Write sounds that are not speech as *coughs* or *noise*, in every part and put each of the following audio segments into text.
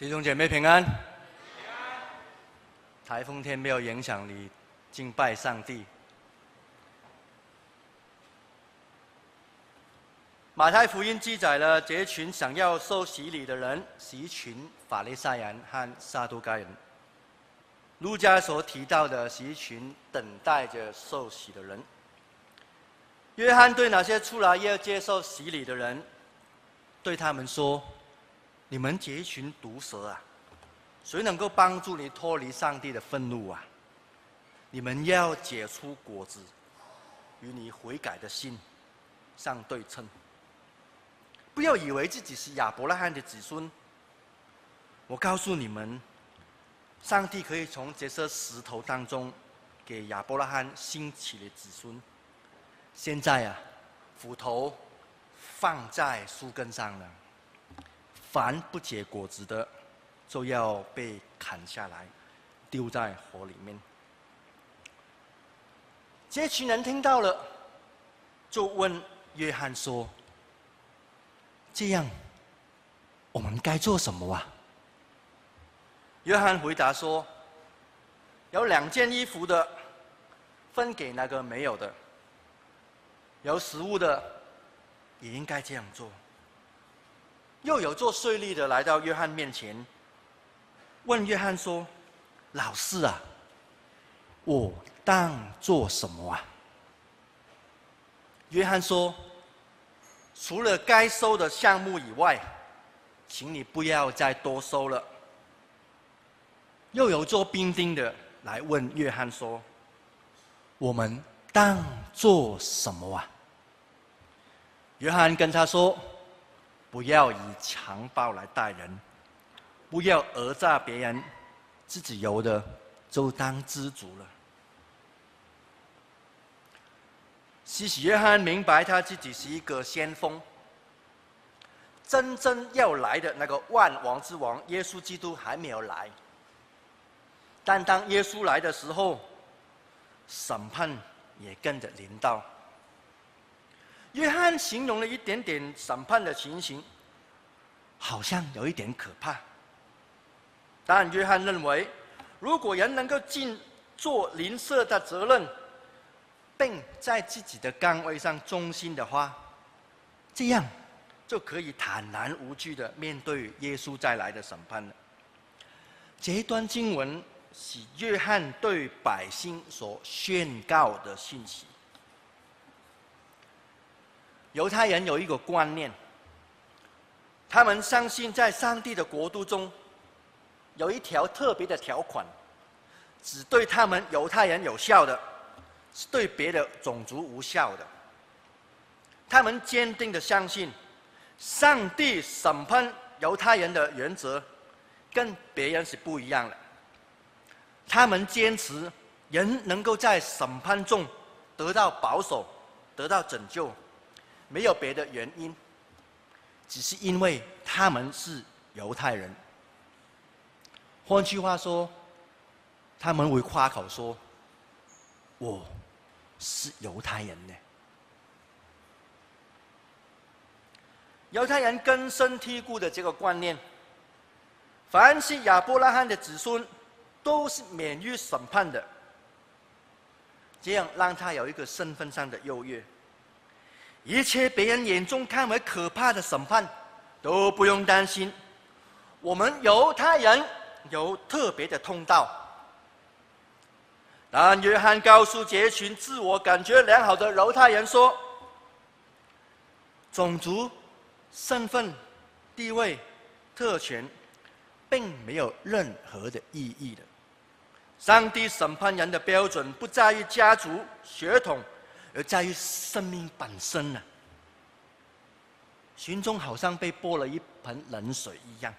弟兄姐妹平安。台风天没有影响你敬拜上帝。马太福音记载了这群想要受洗礼的人是一群法利赛人和撒都该人。路加所提到的是一群等待着受洗的人。约翰对那些出来要接受洗礼的人，对他们说。你们这一群毒蛇啊，谁能够帮助你脱离上帝的愤怒啊？你们要结出果子，与你悔改的心相对称。不要以为自己是亚伯拉罕的子孙。我告诉你们，上帝可以从这些石头当中给亚伯拉罕兴起的子孙。现在啊，斧头放在树根上了。凡不结果子的，就要被砍下来，丢在火里面。这群人听到了，就问约翰说：“这样，我们该做什么啊？”约翰回答说：“有两件衣服的，分给那个没有的；有食物的，也应该这样做。”又有做税吏的来到约翰面前，问约翰说：“老师啊，我当做什么啊？”约翰说：“除了该收的项目以外，请你不要再多收了。”又有做兵丁的来问约翰说：“我们当做什么啊？”约翰跟他说。不要以强暴来待人，不要讹诈别人，自己有的就当知足了。施洗约翰明白他自己是一个先锋，真正要来的那个万王之王耶稣基督还没有来，但当耶稣来的时候，审判也跟着临到。约翰形容了一点点审判的情形，好像有一点可怕。但约翰认为，如果人能够尽做邻舍的责任，并在自己的岗位上忠心的话，这样就可以坦然无惧的面对耶稣再来的审判了。这一段经文是约翰对百姓所宣告的信息。犹太人有一个观念，他们相信在上帝的国度中，有一条特别的条款，只对他们犹太人有效的，是对别的种族无效的。他们坚定的相信，上帝审判犹太人的原则，跟别人是不一样的。他们坚持人能够在审判中得到保守，得到拯救。没有别的原因，只是因为他们是犹太人。换句话说，他们会夸口说：“我是犹太人呢。”犹太人根深蒂固的这个观念，凡是亚伯拉罕的子孙，都是免于审判的。这样让他有一个身份上的优越。一切别人眼中看为可怕的审判，都不用担心。我们犹太人有特别的通道。但约翰告诉这群自我感觉良好的犹太人说：“种族、身份、地位、特权，并没有任何的意义的。上帝审判人的标准不在于家族、血统。”而在于生命本身呢，群众好像被泼了一盆冷水一样。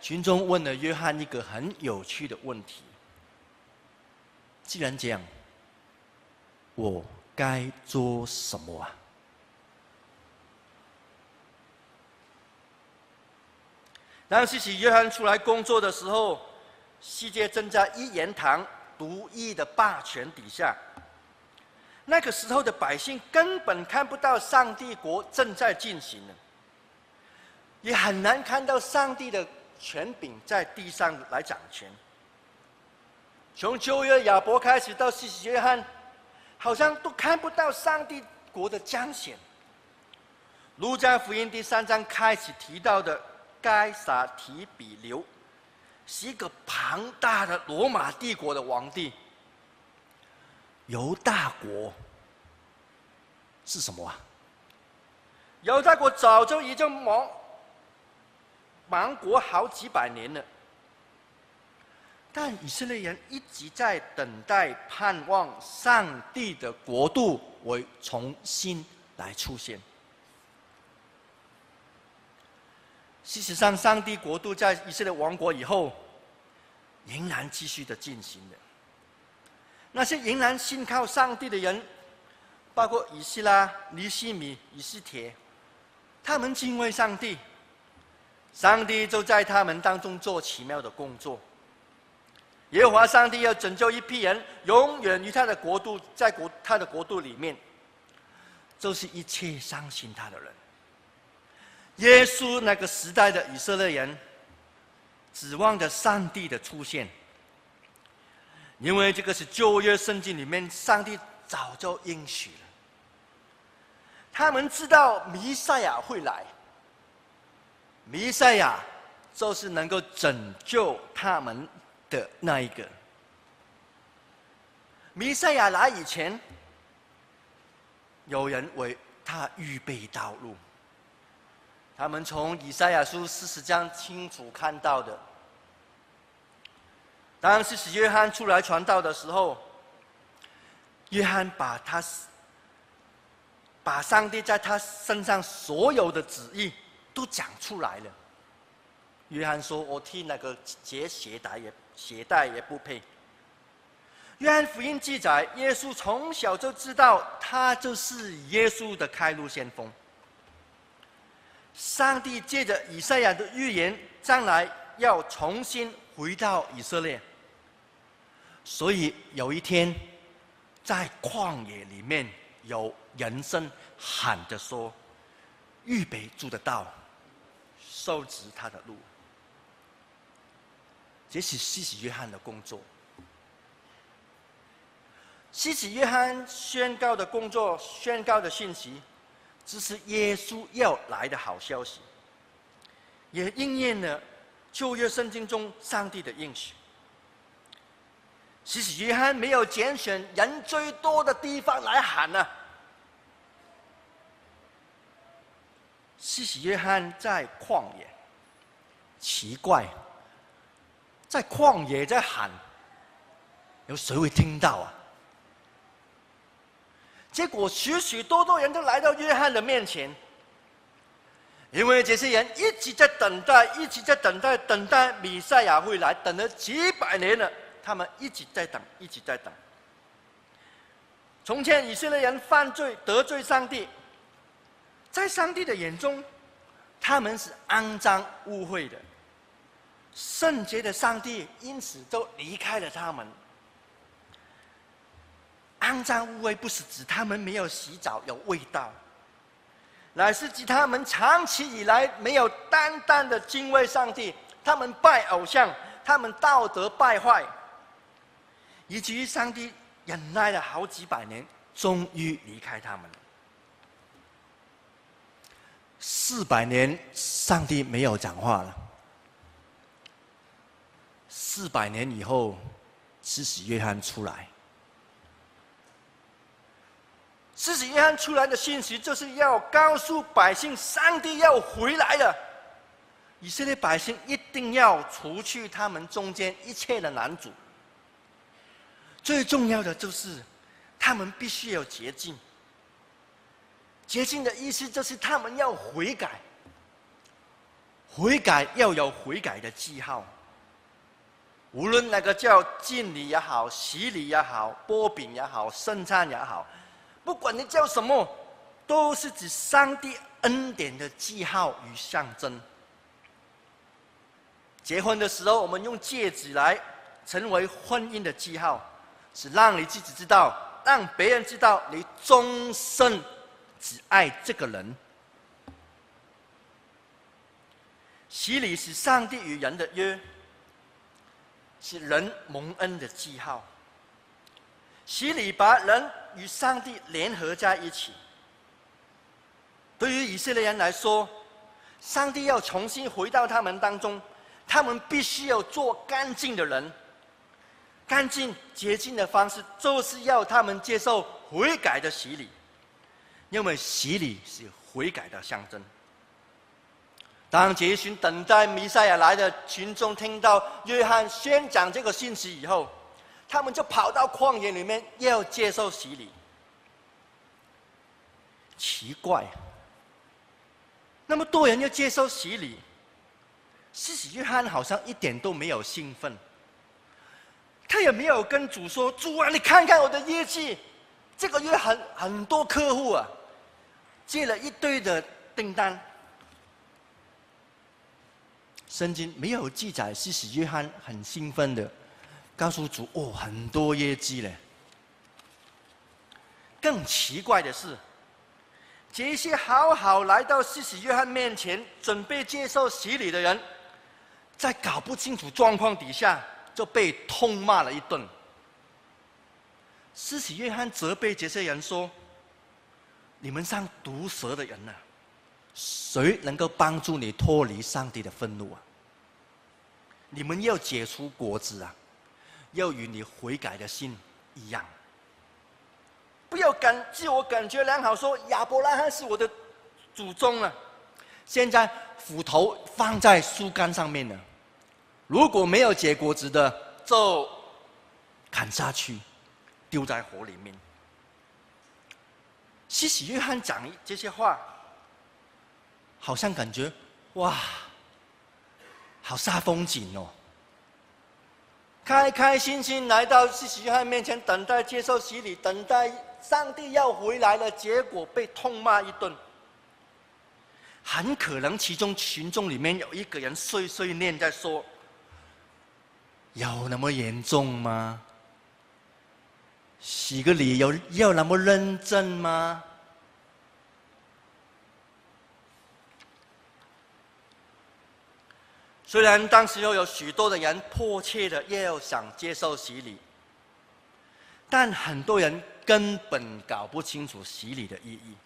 群众问了约翰一个很有趣的问题：既然这样，我该做什么啊？当施洗约翰出来工作的时候，世界正在一言堂独一的霸权底下。那个时候的百姓根本看不到上帝国正在进行呢。也很难看到上帝的权柄在地上来掌权。从旧约亚伯开始到施洗约翰，好像都看不到上帝国的彰显。路加福音第三章开始提到的该撒提比留，是一个庞大的罗马帝国的皇帝。犹大国是什么啊？犹大国早就已经亡亡国好几百年了，但以色列人一直在等待、盼望上帝的国度会重新来出现。事实上，上帝国度在以色列亡国以后，仍然继续的进行的。那些仍然信靠上帝的人，包括以西拉、尼西米、以斯帖，他们敬畏上帝，上帝就在他们当中做奇妙的工作。耶和华上帝要拯救一批人，永远与他的国度在国他的国度里面，就是一切相信他的人。耶稣那个时代的以色列人，指望着上帝的出现。因为这个是旧约圣经里面，上帝早就应许了。他们知道弥赛亚会来，弥赛亚就是能够拯救他们的那一个。弥赛亚来以前，有人为他预备道路。他们从以赛亚书四十章清楚看到的。当施洗约翰出来传道的时候，约翰把他把上帝在他身上所有的旨意都讲出来了。约翰说：“我替那个解鞋带也鞋带也不配。”约翰福音记载，耶稣从小就知道他就是耶稣的开路先锋。上帝借着以赛亚的预言，将来要重新回到以色列。所以有一天，在旷野里面，有人声喊着说：“预备主的道，收直他的路。”这是西西约翰的工作。西西约翰宣告的工作，宣告的信息，只是耶稣要来的好消息，也应验了旧约圣经中上帝的应许。施洗约翰没有拣选人最多的地方来喊呢、啊。施洗约翰在旷野，奇怪，在旷野在喊，有谁会听到啊？结果许许多多人都来到约翰的面前，因为这些人一直在等待，一直在等待，等待弥赛亚会来，等了几百年了。他们一直在等，一直在等。从前以色列人犯罪得罪上帝，在上帝的眼中，他们是肮脏污秽的。圣洁的上帝因此都离开了他们。肮脏污秽不是指他们没有洗澡有味道，乃是指他们长期以来没有单单的敬畏上帝，他们拜偶像，他们道德败坏。以至于上帝忍耐了好几百年，终于离开他们。四百年，上帝没有讲话了。四百年以后，施洗约翰出来。施洗约翰出来的信息，就是要告诉百姓，上帝要回来了。以色列百姓一定要除去他们中间一切的男主。最重要的就是，他们必须有洁净。洁净的意思就是他们要悔改，悔改要有悔改的记号。无论那个叫敬礼也好、洗礼也好、波饼也好、圣餐也好，不管你叫什么，都是指上帝恩典的记号与象征。结婚的时候，我们用戒指来成为婚姻的记号。是让你自己知道，让别人知道你终身只爱这个人。洗礼是上帝与人的约，是人蒙恩的记号。洗礼把人与上帝联合在一起。对于以色列人来说，上帝要重新回到他们当中，他们必须要做干净的人。干净洁净的方式，就是要他们接受悔改的洗礼，因为洗礼是悔改的象征。当这一群等待弥赛亚来的群众听到约翰宣讲这个信息以后，他们就跑到旷野里面要接受洗礼。奇怪，那么多人要接受洗礼，其实约翰好像一点都没有兴奋，他也没有跟主说：“主啊，你看看我的业绩，这个月很很多客户啊，接了一堆的订单。”圣经没有记载，施洗约翰很兴奋的告诉主：“哦，很多业绩嘞。”更奇怪的是，这些好好来到施洗约翰面前准备接受洗礼的人，在搞不清楚状况底下就被痛骂了一顿。施洗约翰责备这些人说：“你们像毒蛇的人呐、！”谁能够帮助你脱离上帝的愤怒啊？你们要结出果子啊，要与你悔改的心一样。不要感自我感觉良好，说亚伯拉罕是我的祖宗啊。现在斧头放在树干上面了，如果没有结果子的，就砍下去，丢在火里面。施洗约翰讲这些话。好像感觉哇，好煞风景哦！开开心心来到施洗约翰面前，等待接受洗礼，等待上帝要回来了，结果被痛骂一顿。很可能其中群众里面有一个人碎碎念在说：“有那么严重吗？洗个礼有要那么认真吗？”虽然当时又有许多的人迫切的要想接受洗礼，但很多人根本搞不清楚洗礼的意义，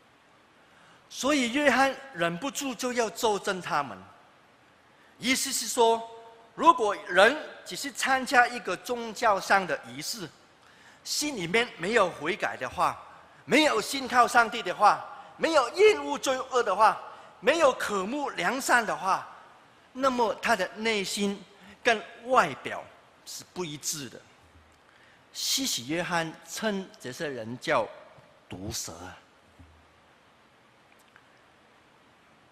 所以约翰忍不住就要纠正他们。意思是说，如果人只是参加一个宗教上的仪式，心里面没有悔改的话，没有信靠上帝的话，没有厌恶罪恶的话，没有渴慕良善的话，那么他的内心跟外表是不一致的。西西约翰称这些人叫毒蛇。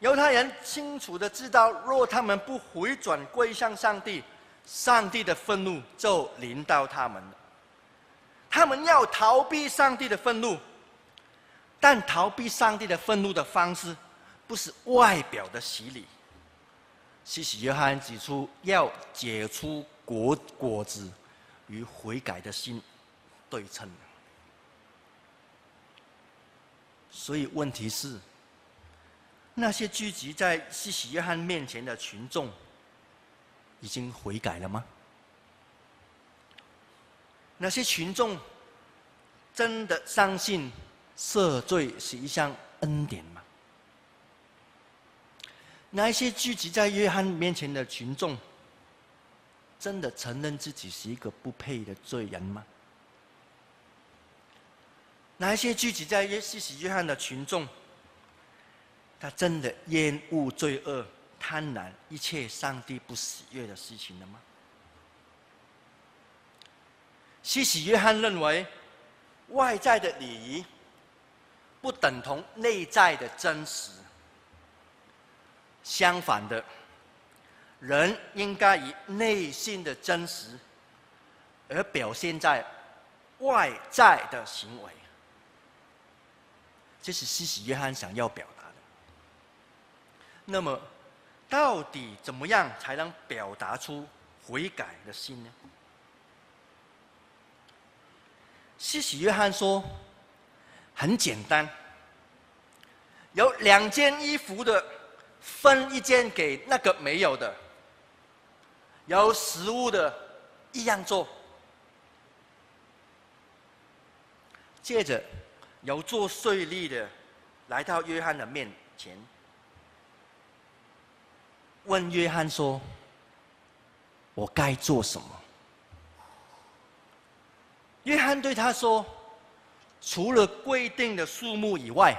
犹太人清楚的知道，若他们不回转归向上帝，上帝的愤怒就临到他们了。他们要逃避上帝的愤怒，但逃避上帝的愤怒的方式，不是外表的洗礼。施洗约翰指出，要解出果果子，与悔改的心对称。所以问题是，那些聚集在西西约翰面前的群众，已经悔改了吗？那些群众真的相信赦罪是一项恩典吗？那些聚集在约翰面前的群众，真的承认自己是一个不配的罪人吗？那一些聚集在约施洗约翰的群众，他真的厌恶罪恶、贪婪一切上帝不喜悦的事情了吗？施洗约翰认为，外在的礼仪不等同内在的真实。相反的，人应该以内心的真实，而表现在外在的行为。这是施洗约翰想要表。那么，到底怎么样才能表达出悔改的心呢？施洗约翰说：“很简单，有两件衣服的。”分一件给那个没有的，有食物的一样做。接着，有做税吏的来到约翰的面前，问约翰说：“我该做什么？”约翰对他说：“除了规定的数目以外，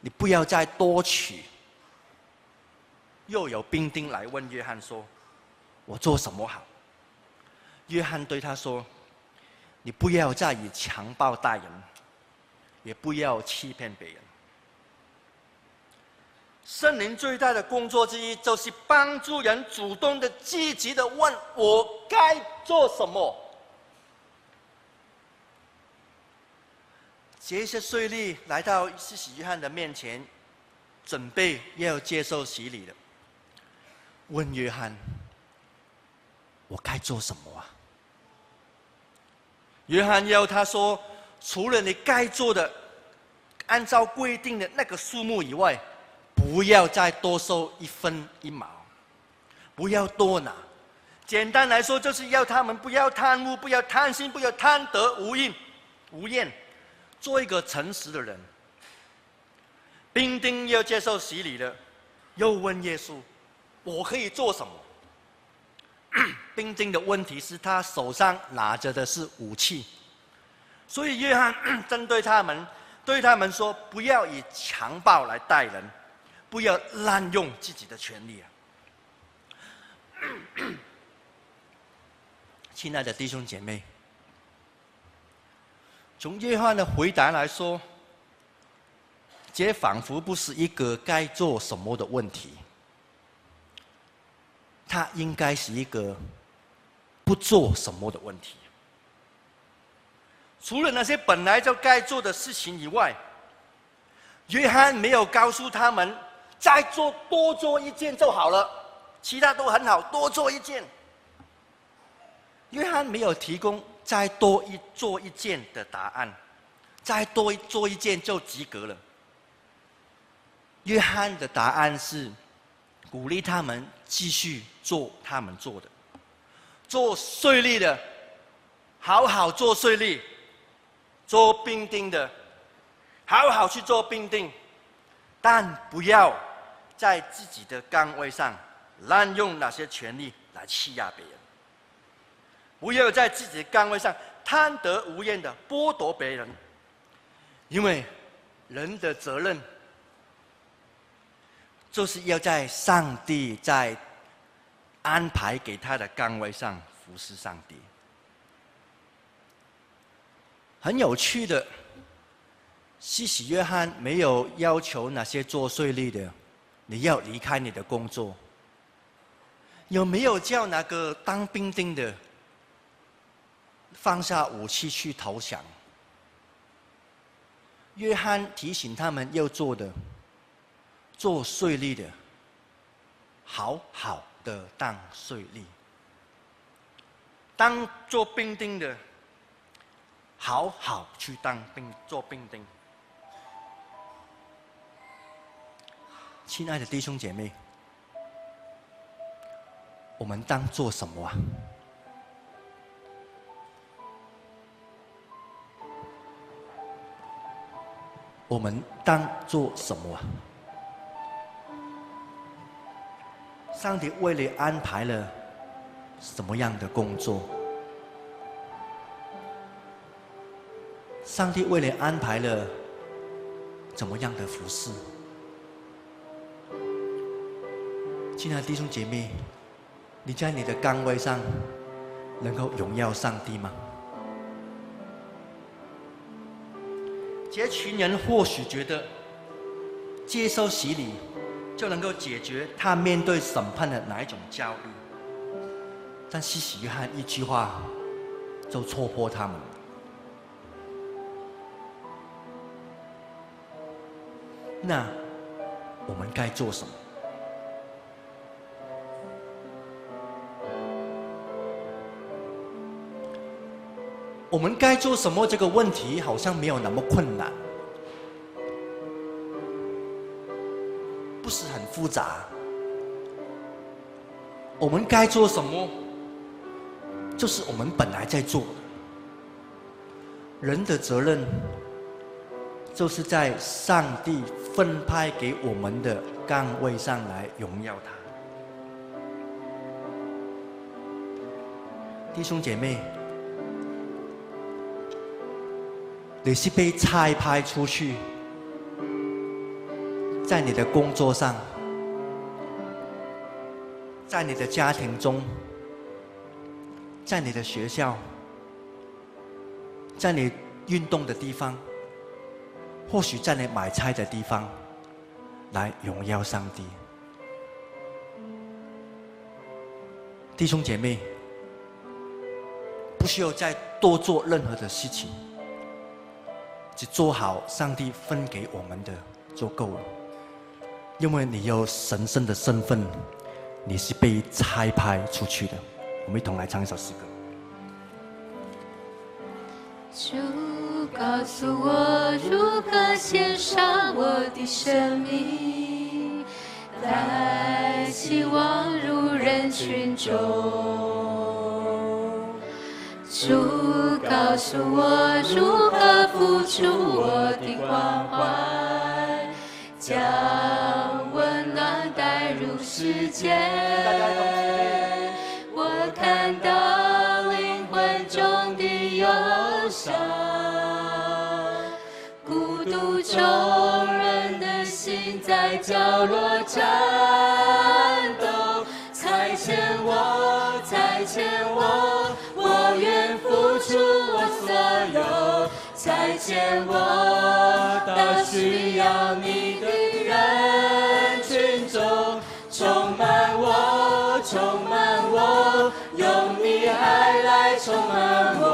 你不要再多取。”又有兵丁来问约翰说：“我做什么好？”约翰对他说：“你不要再以强暴待人，也不要欺骗别人。圣灵最大的工作之一，就是帮助人主动的、积极的问我该做什么。”这些税吏来到施洗约翰的面前，准备要接受洗礼了。问约翰：“我该做什么啊？”约翰要他说：“除了你该做的，按照规定的那个数目以外，不要再多收一分一毛，不要多拿。简单来说，就是要他们不要贪污，不要贪心，不要贪得无厌，无厌。”做一个诚实的人。兵丁要接受洗礼了，又问耶稣：“我可以做什么？” *coughs* 兵丁的问题是他手上拿着的是武器，所以约翰 *coughs* 针对他们，对他们说：“不要以强暴来待人，不要滥用自己的权利啊！*coughs* ”亲爱的弟兄姐妹。从约翰的回答来说，这仿佛不是一个该做什么的问题，它应该是一个不做什么的问题。除了那些本来就该做的事情以外，约翰没有告诉他们再做多做一件就好了，其他都很好，多做一件。约翰没有提供。再多一做一件的答案，再多做一件就及格了。约翰的答案是鼓励他们继续做他们做的，做税吏的，好好做税吏；做兵丁的，好好去做兵丁，但不要在自己的岗位上滥用哪些权力来欺压别人。不要在自己的岗位上贪得无厌的剥夺别人，因为人的责任就是要在上帝在安排给他的岗位上服侍上帝。很有趣的，西西约翰没有要求那些做税吏的，你要离开你的工作，有没有叫那个当兵丁的？放下武器去投降。约翰提醒他们要做的，做税吏的，好好的当税吏；当做兵丁的，好好去当兵做兵丁。亲爱的弟兄姐妹，我们当做什么啊？我们当做什么啊？上帝为你安排了什么样的工作？上帝为你安排了怎么样的服事？亲爱的弟兄姐妹，你在你的岗位上能够荣耀上帝吗？这群人或许觉得接受洗礼就能够解决他面对审判的哪一种焦虑，但施洗约翰一句话就戳破他们。那我们该做什么？我们该做什么？这个问题好像没有那么困难。不是很复杂。我们该做什么，就是我们本来在做。人的责任，就是在上帝分派给我们的岗位上来荣耀他。弟兄姐妹，你是被差派出去，在你的工作上，在你的家庭中，在你的学校，在你运动的地方，或许在你买菜的地方，来荣耀上帝。弟兄姐妹。不需要再多做任何的事情，只做好上帝分给我们的就够了。因为你有神圣的身份，你是被差派出去的。我们一同来唱一首诗歌。主告诉我如何献上我的生命，带希望入人群中。主告诉我如何付出我的关怀，将温暖带入世界。我看到灵魂中的忧伤，孤独中人的心在角落颤见我到需要你的人群中，充满我，充满我，用你爱来充满我，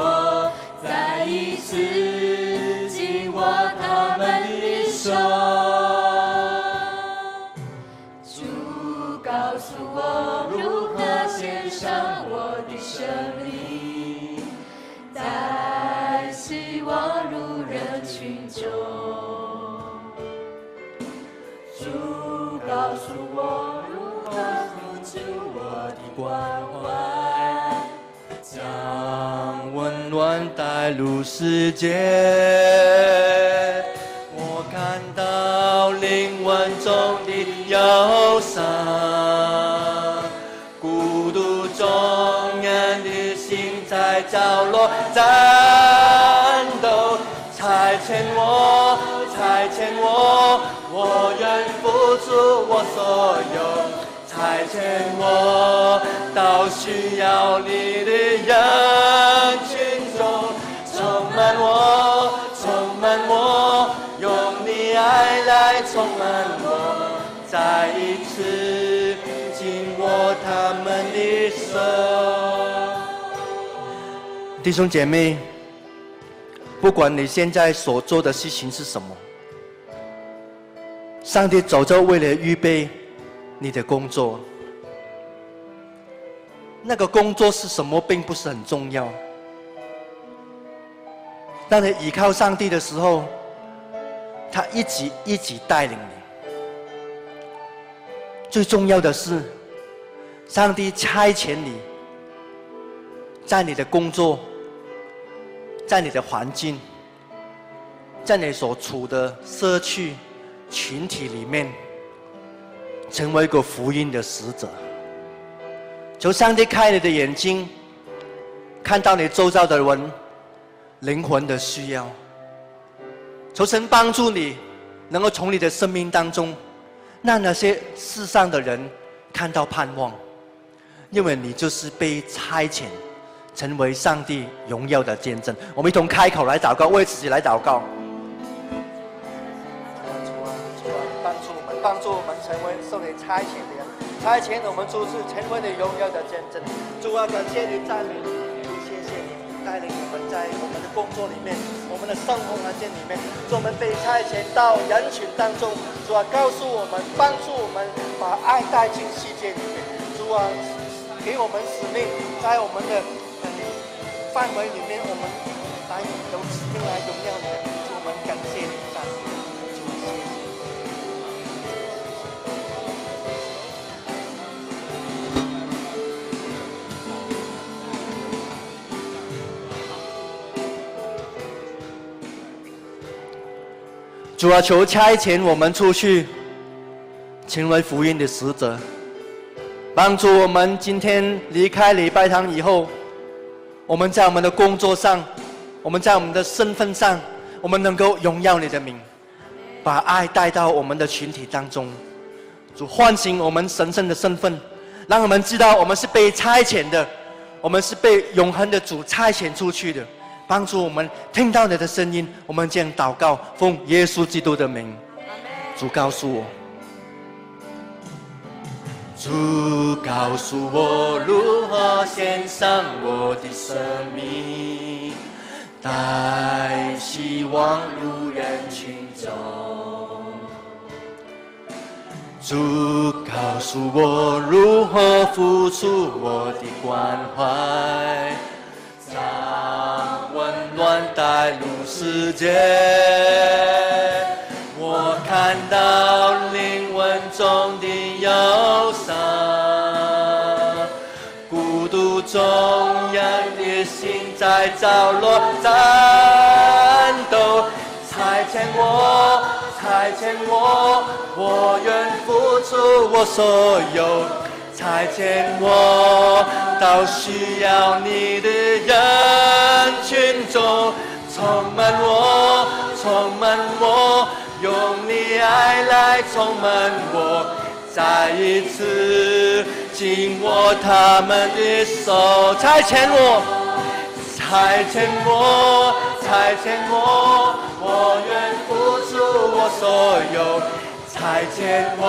暖带入世界。我看到灵魂中的忧伤，孤独中人的心在角落。战斗，差遣我，差遣我，我愿付出我所有，差遣我到需要你的人充满我，再一次紧握他们的手。弟兄姐妹，不管你现在所做的事情是什么，上帝早就为了预备你的工作。那个工作是什么，并不是很重要。当你依靠上帝的时候，他一直一直带领你。最重要的是，上帝差遣你，在你的工作。在你的环境，在你所处的社区群体里面，成为一个福音的使者。求上帝开你的眼睛，看到你周遭的人灵魂的需要。求神帮助你，能够从你的生命当中，让那些世上的人看到盼望，因为你就是被差遣。成为上帝荣耀的见证，我们一同开口来祷告，为自己来祷告。主啊，主啊，帮助我们，帮助我们成为受你差遣的人，差遣我们出去，成为你荣耀的见证。主啊，感谢你，赞美你，谢谢你带领在我们的工作里面，我们的生活环境里面，我们被差遣到人群当中。主啊，告诉我们，帮助我们把爱带进世界里面。主啊，给我们使命，在我们的。范围里面，我们来用使命来荣耀你，我们感谢你，感谢主啊，求差遣我们出去，成为福音的使者，帮助我们今天离开礼拜堂以后，我们在我们的工作上，我们在我们的身份上，我们能够荣耀你的名，把爱带到我们的群体当中，主唤醒我们神圣的身份，让我们知道我们是被差遣的，我们是被永恒的主差遣出去的。帮助我们听到你的声音，我们将祷告，奉耶稣基督的名。主告诉我，主告诉我如何献上我的生命，带希望入人群中。主告诉我如何付出我的关怀。暖带入世界，我看到灵魂中的忧伤，孤独中人的心在角落战斗，差遣我，差遣我，我愿付出我所有。差遣我到需要你的人群中，充满我，充满我，用你爱来充满我，再一次紧握他们的手。差遣我，差遣我，差遣我，我愿付出我所有。差遣我。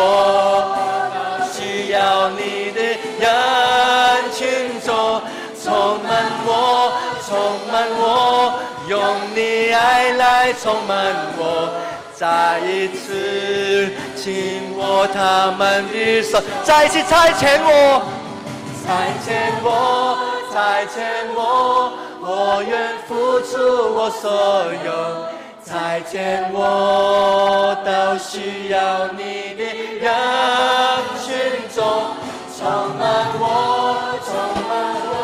用你爱来充满我再一次紧握他们的手再一次拆迁我再见我再见我我愿付出我所有再见我都需要你的人群中充满我充满我。